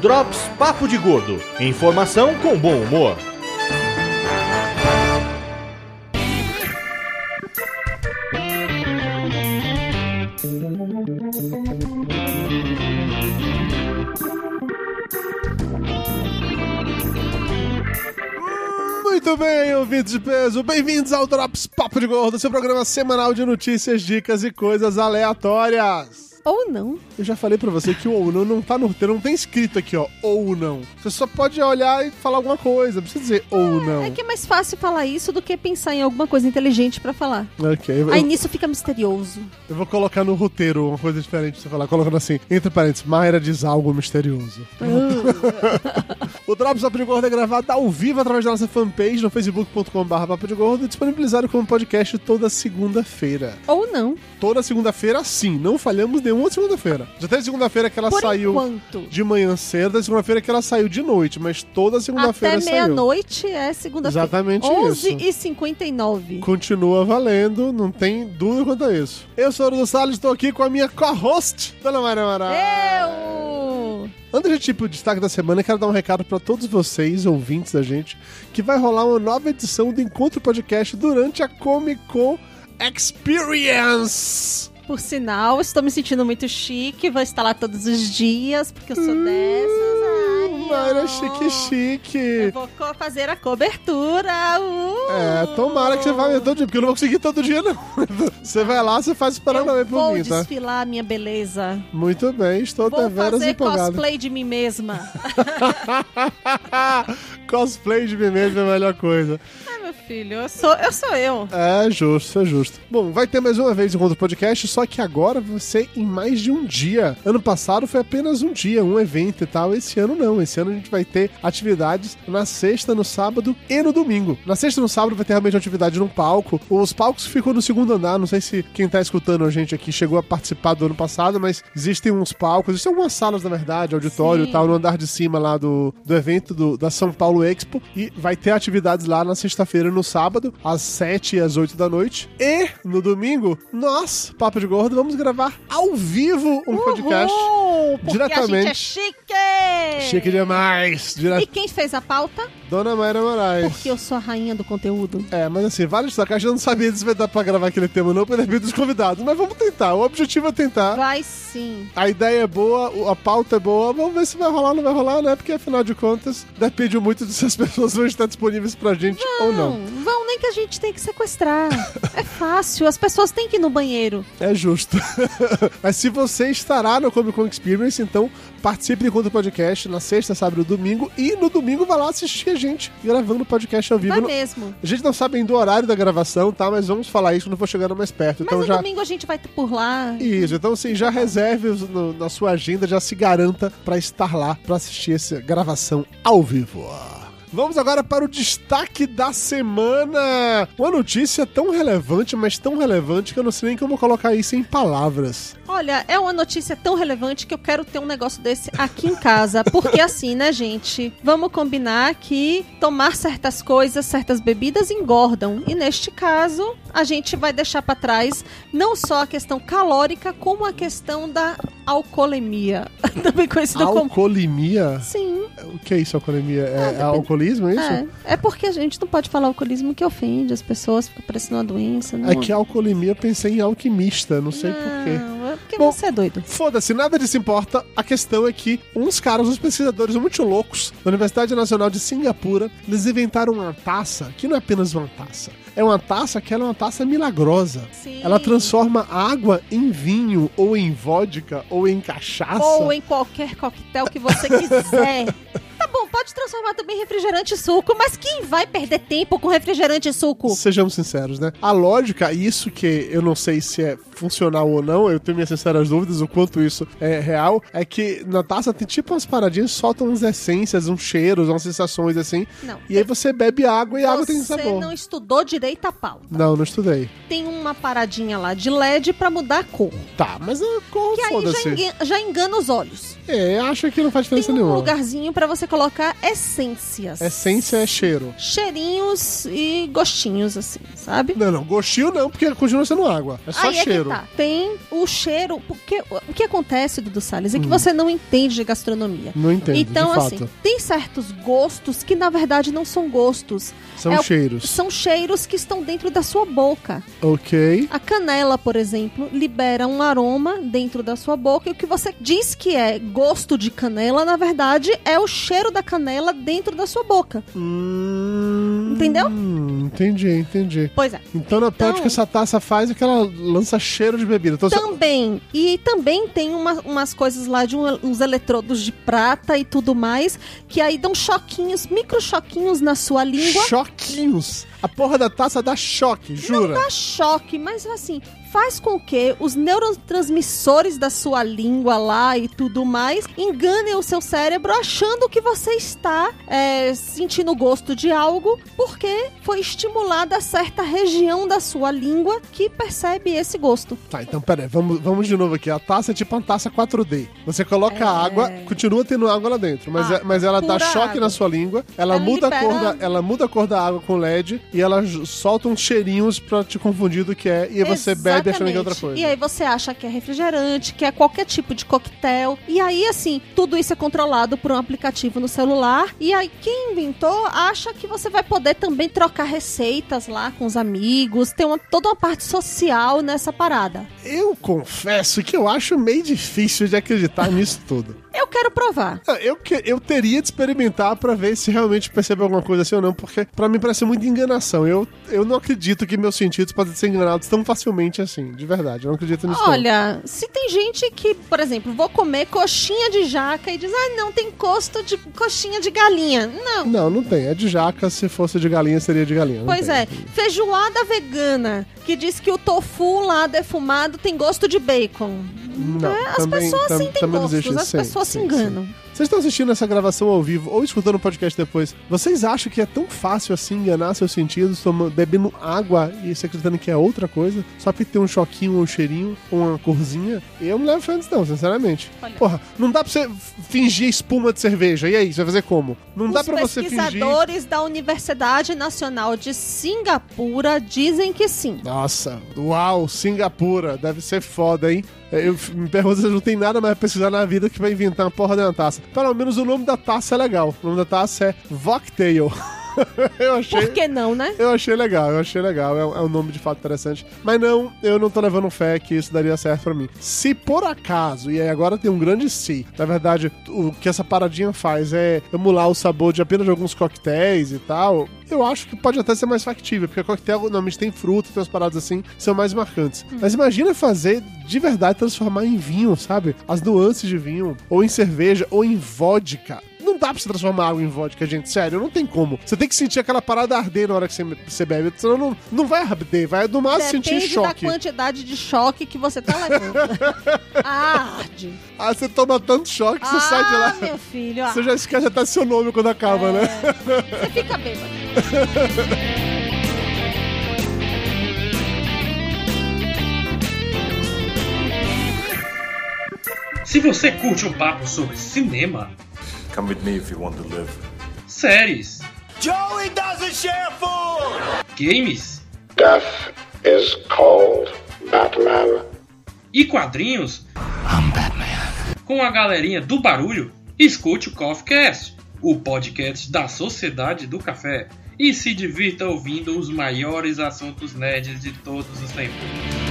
Drops Papo de Gordo. Informação com bom humor. Muito bem, ouvintes de peso, bem-vindos ao Drops Papo de Gordo, seu programa semanal de notícias, dicas e coisas aleatórias. Ou não. Eu já falei pra você que o ou não não tá no roteiro, não tem escrito aqui, ó, ou não. Você só pode olhar e falar alguma coisa, não precisa dizer ou não. É que é mais fácil falar isso do que pensar em alguma coisa inteligente pra falar. Ok, eu, Aí nisso fica misterioso. eu vou colocar no roteiro uma coisa diferente pra você falar, colocando assim, entre parênteses, Mayra diz algo misterioso. O Drops Papo de Gordo é gravado ao vivo através da nossa fanpage no facebook.com.br Papo de Gordo e disponibilizado como podcast toda segunda-feira. Ou não. Toda segunda-feira, sim, não falhamos nenhuma segunda-feira. Já teve segunda-feira que ela Por saiu enquanto. de manhã cedo, teve segunda-feira que ela saiu de noite, mas toda segunda-feira Até saiu. meia-noite é segunda-feira. Exatamente 11 isso. e 59 Continua valendo, não tem dúvida quanto a isso. Eu sou o Dudu Salles, estou aqui com a minha co-host, Dona Maria Amaral. Eu! Antes de tipo o destaque da semana, quero dar um recado para todos vocês, ouvintes da gente, que vai rolar uma nova edição do Encontro Podcast durante a Comic Con Experience. Por sinal, estou me sentindo muito chique. Vou estar lá todos os dias, porque eu sou dessas. Ai, Ó. chique, chique. Eu vou fazer a cobertura. Uh! É, tomara que você vá todo dia, porque eu não vou conseguir todo dia, não. Você vai lá, você faz aí por vou mim, tá? desfilar a minha beleza. Muito bem, estou Vou deveras fazer empolgado. cosplay de mim mesma. Cosplay de mim mesmo é a melhor coisa. Meu filho, eu sou eu. Sou eu. É justo, é justo. Bom, vai ter mais uma vez o Encontro Podcast, só que agora vai ser em mais de um dia. Ano passado foi apenas um dia, um evento e tal. Esse ano não. Esse ano a gente vai ter atividades na sexta, no sábado e no domingo. Na sexta e no sábado vai ter realmente uma atividade num palco. Os palcos ficam no segundo andar. Não sei se quem tá escutando a gente aqui chegou a participar do ano passado, mas existem uns palcos, existem algumas salas, na verdade, auditório Sim. e tal, no andar de cima lá do, do evento do, da São Paulo Expo. E vai ter atividades lá na sexta-feira no sábado, às 7 e às 8 da noite. E no domingo, nós, Papo de Gordo, vamos gravar ao vivo um podcast. Uhul, porque diretamente. a gente é chique! Chique demais! Dire... E quem fez a pauta? Dona Mayra Moraes. Porque eu sou a rainha do conteúdo. É, mas assim, vale destacar, a gente não sabia se vai dar pra gravar aquele tema não, para depender dos convidados. Mas vamos tentar, o objetivo é tentar. Vai sim. A ideia é boa, a pauta é boa, vamos ver se vai rolar ou não vai rolar, né? Porque afinal de contas, depende muito de se as pessoas vão estar disponíveis pra gente ou não. Vão nem que a gente tem que sequestrar. é fácil, as pessoas têm que ir no banheiro. É justo. Mas se você estará no Comic Con Experience, então participe do Encontro Podcast na sexta, sábado e domingo. E no domingo vai lá assistir a gente gravando o podcast ao vivo. Vai No- mesmo. A gente não sabe ainda o horário da gravação, tá? Mas vamos falar isso quando for chegando mais perto. Mas então no já. domingo a gente vai por lá. Isso, então assim, já reserve os- no- na sua agenda, já se garanta pra estar lá pra assistir essa gravação ao vivo. Vamos agora para o destaque da semana. Uma notícia tão relevante, mas tão relevante que eu não sei nem como colocar isso em palavras. Olha, é uma notícia tão relevante que eu quero ter um negócio desse aqui em casa. Porque assim, né, gente? Vamos combinar que tomar certas coisas, certas bebidas engordam. E neste caso, a gente vai deixar pra trás não só a questão calórica, como a questão da alcoolemia. Também conhecida como. Alcoolemia? Sim, O que é isso, alcoolemia? É, depende- alcoolismo, é isso? é. É porque a gente não pode falar alcoolismo que ofende as pessoas, fica parecendo uma doença. Não É que alcoolemia eu pensei em alquimista, não sei porquê. Porque Bom, você é doido. Foda-se, nada disso importa. A questão é que uns caras, uns pesquisadores muito loucos da Universidade Nacional de Singapura, eles inventaram uma taça que não é apenas uma taça. É uma taça que ela é uma taça milagrosa. Sim. Ela transforma água em vinho, ou em vodka, ou em cachaça. Ou em qualquer coquetel que você quiser. Pode transformar também em refrigerante e suco, mas quem vai perder tempo com refrigerante e suco? Sejamos sinceros, né? A lógica, isso que eu não sei se é funcional ou não, eu tenho minhas sinceras dúvidas o quanto isso é real, é que na taça tem tipo umas paradinhas, soltam umas essências, uns cheiros, umas sensações assim. Não. E aí você bebe água e a água tem Você sabor. não estudou direito a pauta. Não, não estudei. Tem uma paradinha lá de LED pra mudar a cor. Tá, mas eu corro, Que aí já, foda-se. engan- já engana os olhos. É, acho que não faz Tem diferença um nenhuma. lugarzinho pra você colocar essências. Essência é cheiro. Cheirinhos e gostinhos, assim, sabe? Não, não, gostinho não, porque continua sendo água. É só Aí cheiro. É tá. Tem o cheiro. Porque o que acontece, Dudu Salles, Hum. é que você não entende de gastronomia. Não entendo, Então, assim, fato. tem certos gostos que na verdade não são gostos. São é cheiros. São cheiros que estão dentro da sua boca. Ok. A canela, por exemplo, libera um aroma dentro da sua boca e o que você diz que é gosto de canela, na verdade, é o cheiro da canela dentro da sua boca. Hum, Entendeu? Entendi, entendi. Pois é. Então, na prática, Então- essa taça faz é que ela lança cheiro de bebida. Então, você- Também. E também tem uma- umas coisas lá de um- uns eletrodos de prata e tudo mais, que aí dão choquinhos, micro choquinhos na sua língua. choquinhos. A porra da taça dá choque, jura? dá choque, mas assim, faz com que os neurotransmissores da sua língua lá e tudo mais enganem o seu cérebro achando que você está é, sentindo gosto de algo porque foi estimulada certa região da sua língua que percebe esse gosto. Tá, então peraí, vamos, vamos de novo aqui. A taça é tipo uma taça 4D. Você coloca a água, continua tendo água lá dentro, mas, Ah, é- mas ela dá choque água. na sua língua, ela, Ela muda a cor libera- da, ela muda a cor da água com LED e ela solta uns cheirinhos pra te confundir do que é, e você bebe é outra coisa. E aí você acha que é refrigerante, que é qualquer tipo de coquetel. E aí, assim, tudo isso é controlado por um aplicativo no celular. E aí, quem inventou acha que você vai poder também trocar receitas lá com os amigos. Tem uma, toda uma parte social nessa parada. Eu confesso que eu acho meio difícil de acreditar nisso tudo. Eu quero provar. Ah, Eu, que- eu teria de experimentar pra ver se realmente percebe alguma coisa assim ou não, porque pra mim parece muita enganação. Eu, eu não acredito que meus sentidos podem ser enganados tão facilmente assim, de verdade. Eu não acredito nisso. não. Olha, se tem gente que, por exemplo, vou comer coxinha de jaca e diz, ah, não, tem gosto de coxinha de galinha. Não. Não, não tem. É de jaca, se fosse de galinha, seria de galinha. não Pois tem. é, feijoada vegana, que diz que o tofu lá defumado tem gosto de bacon. Não, É, as também- pessoas tam- sim não gostos, as Sim, pessoas sim, se enganam. Vocês estão assistindo essa gravação ao vivo ou escutando o podcast depois, vocês acham que é tão fácil assim enganar seus sentidos, tomando, bebendo água e se acreditando que é outra coisa, só porque tem um choquinho, um cheirinho, ou uma corzinha? Eu não levo fé não, sinceramente. Olha. Porra, não dá pra você fingir espuma de cerveja, e aí, você vai fazer como? Não dá Os pra você fingir... pesquisadores da Universidade Nacional de Singapura dizem que sim. Nossa, uau, Singapura, deve ser foda, hein? Eu me pergunto se não tem nada mais a pesquisar na vida que vai inventar uma porra de uma taça. Pelo menos o nome da taça é legal. O nome da taça é Vocktail. eu achei. Por que não, né? Eu achei legal, eu achei legal. É, um- é um nome de fato interessante. Mas não, eu não tô levando fé que isso daria certo pra mim. Se por acaso, e aí agora tem um grande se, na verdade, o que essa paradinha faz é emular o sabor de apenas alguns coquetéis e tal, eu acho que pode até ser mais factível, porque coquetel normalmente tem fruta, tem umas paradas assim, são mais marcantes. Mas imagina fazer de verdade transformar em vinho, sabe? As nuances de vinho, ou em cerveja, ou em vodka. Não dá pra você transformar água em vodka, gente. Sério, não tem como. Você tem que sentir aquela parada arder na hora que você, você bebe. Senão não, não vai arder, vai no máximo sentir Depende da choque. quantidade de choque que você tá levando. ah, arde. Ah, você toma tanto choque que você ah, sai de lá. meu filho. Ah, Você já esquece até seu nome quando acaba, né? Você fica bêbado. Se você curte um papo sobre cinema, Come with me if you want to live. séries, Joey doesn't share food! games Death is called Batman. e quadrinhos, com a galerinha do barulho, escute o CoffeeCast, o podcast da Sociedade do Café, e se divirta ouvindo os maiores assuntos nerds de todos os tempos.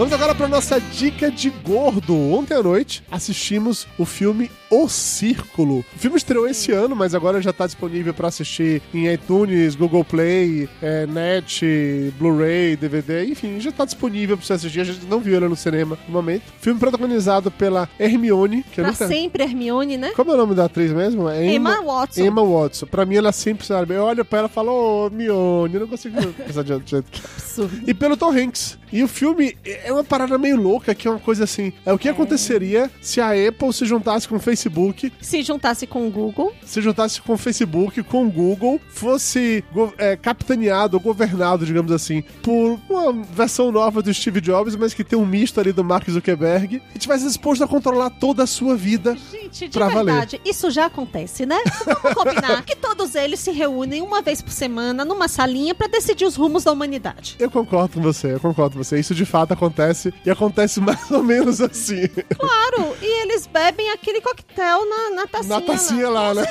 Vamos agora para nossa dica de gordo. Ontem à noite assistimos o filme O Círculo. O filme estreou esse ano, mas agora já está disponível para assistir em iTunes, Google Play, é, Net, Blu-ray, DVD, enfim, já está disponível para você assistir. A gente não viu ele no cinema no momento. Filme protagonizado pela Hermione, que Pra nunca... sempre, Hermione, né? Como é o nome da atriz mesmo? É Emma Watson. Emma Watson. Pra mim, ela sempre sabe. Eu olho pra ela e falo, ô, Hermione, eu não consigo pensar de outro jeito. Absurdo. E pelo Tom Hanks, E o filme é uma parada meio louca, que é uma coisa assim. É o que aconteceria se a Apple se juntasse com o Facebook, Se juntasse com o Google, se juntasse com o Facebook, com o Google, fosse é, capitaneado ou governado, digamos assim, por uma versão nova do Steve Jobs, mas que tem um misto ali do Mark Zuckerberg, e tivesse disposto a controlar toda a sua vida. gente, de Pra valer. verdade, isso já acontece, né? Vamos combinar que todos eles se reúnem uma vez por semana numa salinha pra decidir os rumos da humanidade. Eu concordo com você, eu concordo com você. Isso de fato acontece e acontece mais ou menos assim. Claro, e eles bebem aquele coquetel na, na tacinha. Na tacinha né? lá, né?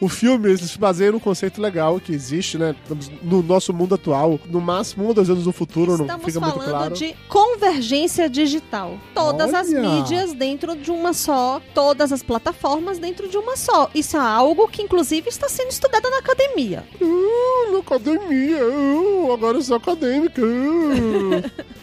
O filme ele se baseia num conceito legal que existe, né? No nosso mundo atual. No máximo um ou dois anos no futuro, não Estamos fica muito falando claro. de convergência digital. Todas as Olha! mídias dentro de uma só, todas as plataformas dentro de uma só. Isso é algo que, inclusive, está sendo estudado na academia. Uh, na academia, uh, agora eu sou acadêmica. uh.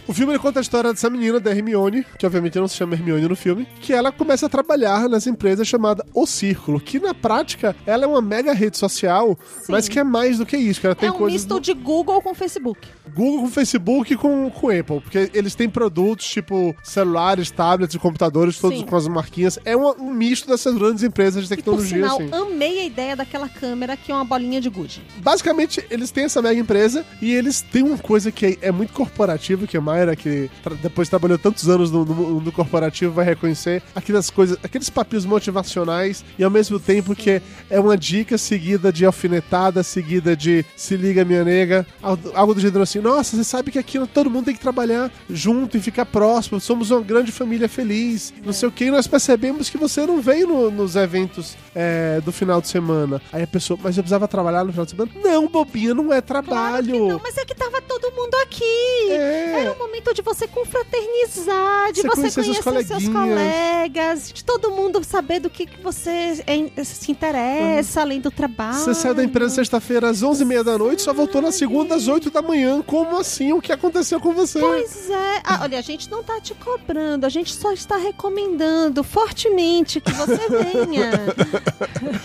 O filme conta a história dessa menina, da Hermione, que obviamente não se chama Hermione no filme, que ela começa a trabalhar nessa empresa chamada O Círculo, que na prática ela é uma mega rede social, mas que é mais do que isso, que ela tem é um coisas misto do de Google com Facebook. Google com Facebook e com, com Apple, porque eles têm produtos tipo celulares, tablets e computadores, todos Sim. com as marquinhas. É um, um misto dessas grandes empresas de E por tecnologia, sinal, assim. amei a ideia daquela câmera que é uma bolinha de gude. Basicamente, eles têm essa mega empresa e eles têm uma coisa que é, é muito corporativa, que a Mayra, que tra- depois trabalhou tantos anos no, no mundo corporativo, vai reconhecer aquelas coisas, aqueles papinhos motivacionais e ao mesmo tempo que é, é uma dica seguida de alfinetada, seguida de se liga minha nega, algo do gênero assim, nossa, você sabe que aqui todo mundo tem que trabalhar junto e ficar próximo, somos uma grande família feliz, não sei o que, e nós percebemos que você não veio no- nos eventos é, do final de semana. Aí a pessoa, mas eu precisava trabalhar no final de semana? Não, bobinha, não é Claro trabalho. que não, mas é que tava todo mundo aqui. É. Era um momento de você confraternizar, de Você você, conhecer seus conhecer seus coleguinhas. colegas, de todo mundo saber do que, que você é- se interessa, além do trabalho. Você saiu da empresa sexta-feira às 11h30 da noite, só voltou na segunda às 8 da manhã. Como assim? O que aconteceu com você? Pois é. Ah, olha, a gente não tá te cobrando, a gente só está recomendando fortemente que você venha.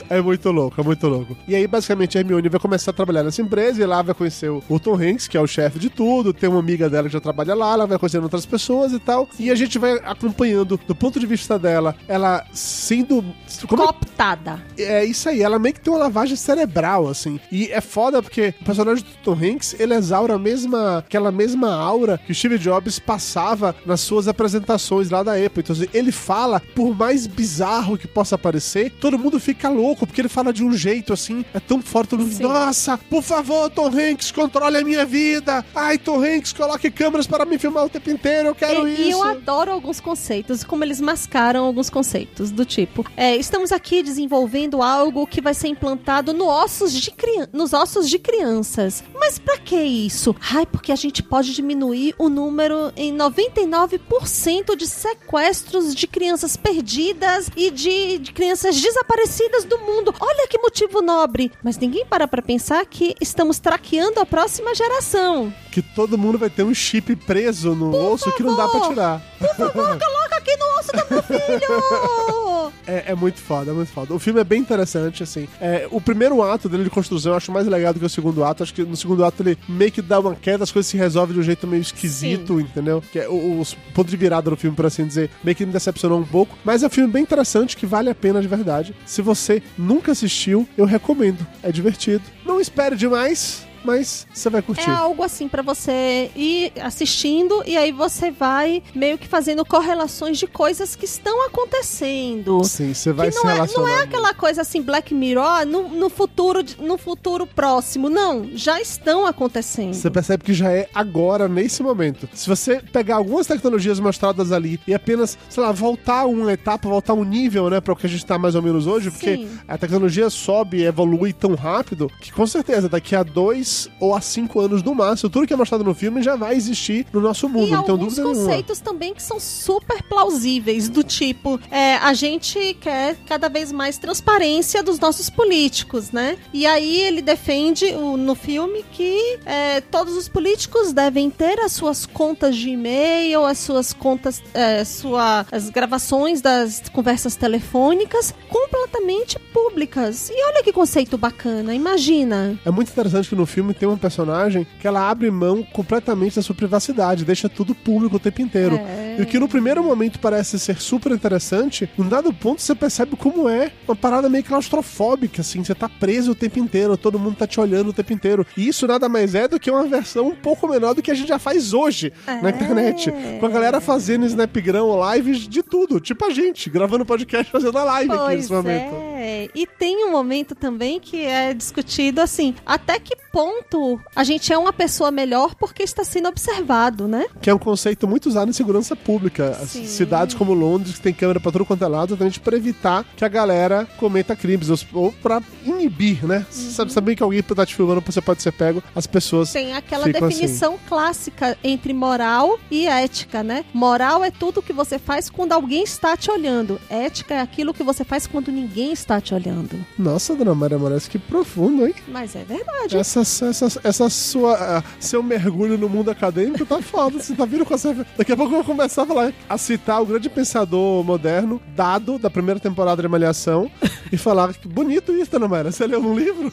É muito louco, é muito louco. E aí, basicamente, a Hermione vai começar a trabalhar nessa empresa e lá vai conhecer o Tom Hanks, que é o chefe de tudo. Tem uma amiga dela que já trabalha lá, ela vai conhecendo outras pessoas e tal. E a gente vai acompanhando, do ponto de vista dela, ela sendo. Como é- Cooptada. É isso aí, ela meio que tem uma lavagem cerebral, assim. E é foda porque o personagem do Tom Hanks, ele exaura a mesma, aquela mesma aura que o Steve Jobs passava nas suas apresentações lá da Apple. Então, assim, ele fala, por mais bizarro que possa parecer, todo mundo fica louco, porque ele fala de um jeito, assim, é tão forte, todo mundo, Sim. nossa, por favor, Tom Hanks, controle a minha vida. Ai, Tom Hanks, coloque câmeras para me filmar o tempo inteiro, eu quero E, isso. e eu adoro alguns conceitos, como eles mascaram alguns conceitos, do tipo, é, estamos aqui desenvolvendo algo que vai ser implantado no ossos de nos ossos de crianças. Mas pra que isso? Ai, porque a gente pode diminuir o número em 99% de sequestros de crianças perdidas e de, de crianças desaparecidas do mundo. Olha que motivo nobre. Mas ninguém para pra pensar que estamos traqueando a próxima geração. Que todo mundo vai ter um chip preso no osso que não dá pra tirar. Por favor, coloca aqui no osso do meu filho! É, é muito foda, é muito foda. O filme é bem interessante, assim. É, o primeiro ato dele de construção eu acho mais legal do que o segundo ato. Acho que no segundo ato ele meio que dá uma queda, as coisas se resolvem de um jeito meio esquisito, entendeu? Que é o, o ponto de virada do filme, por assim dizer, meio que me decepcionou um pouco. Mas é um filme bem interessante que vale a pena de verdade. Se você nunca assistiu, eu recomendo. É divertido. Não espere demais, mas você vai curtir. É algo assim pra você ir assistindo e aí você vai meio que fazendo correlações de coisas que estão acontecendo. Sim, você vai que se não é, não é aquela coisa assim, Black Mirror, no, no futuro, no futuro próximo. Não, já estão acontecendo. Você percebe que já é agora, nesse momento. Se você pegar algumas tecnologias mostradas ali e apenas, sei lá, voltar uma etapa, voltar um nível, né, para o que a gente tá mais ou menos hoje, porque Sim. a tecnologia sobe e evolui tão rápido que com certeza daqui a dois ou a cinco anos no máximo, tudo que é mostrado no filme já vai existir no nosso mundo, E não alguns dúvida conceitos também que são super plausíveis, do tipo, é, a gente quer cada vez mais transparência dos nossos políticos, né? E aí ele defende o- no filme que é, todos os políticos devem ter as suas contas de e-mail, as suas contas, é, sua, as gravações das conversas telefônicas completamente públicas. E olha que conceito bacana, imagina. É muito interessante que no filme tem uma personagem que ela abre mão completamente da sua privacidade, deixa tudo público o tempo inteiro. É. E o que no primeiro momento parece ser super interessante, num dado ponto você percebe como é uma parada meio claustrofóbica, assim, você tá preso o tempo inteiro, todo mundo tá te olhando o tempo inteiro. E isso nada mais é do que uma versão um pouco menor do que a gente já faz hoje na É. internet. Com a galera fazendo Snapgram lives de tudo, tipo a gente, gravando podcast, fazendo a live aqui Pois nesse momento. é. E tem um momento também que é discutido assim, até que ponto a gente é uma pessoa melhor porque está sendo observado, né? Que é um conceito muito usado em segurança pública. Sim. cidades como Londres, que tem câmera pra tudo quanto é lado, exatamente pra evitar que a galera cometa crimes, ou- pra inibir, né? Uhum. Sabe, saber que alguém tá te filmando, você pode ser pego, as pessoas. Tem aquela assim. definição clássica entre moral e ética, né? Moral é tudo que você faz quando alguém está te olhando. Ética é aquilo que você faz quando ninguém está te olhando. Nossa, dona Maria Moraes, que profundo, hein? Mas é verdade. Essa, essa, essa sua. ah, seu mergulho no mundo acadêmico tá foda. Você tá vindo com essa. Daqui a pouco eu vou começar a falar, a citar o grande pensador moderno, dado da primeira temporada de Malhação, e falar que bonito isso, dona Maria. Você leu um livro?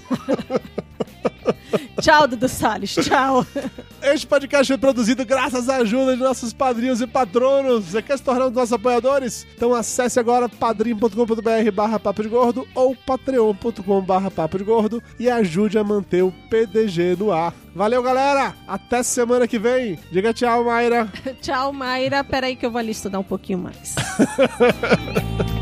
Tchau, Dudu Salles. Tchau. Este podcast foi produzido graças à ajuda de nossos padrinhos e patronos. Você quer se tornar um dos nossos apoiadores? Então acesse agora padrim.com.br barra papo de gordo ou patreon.com barra papo de gordo e ajude a manter o PDG no ar. Valeu, galera! Até semana que vem. Diga tchau, Mayra. Tchau, Mayra. Peraí que eu vou ali estudar um pouquinho mais.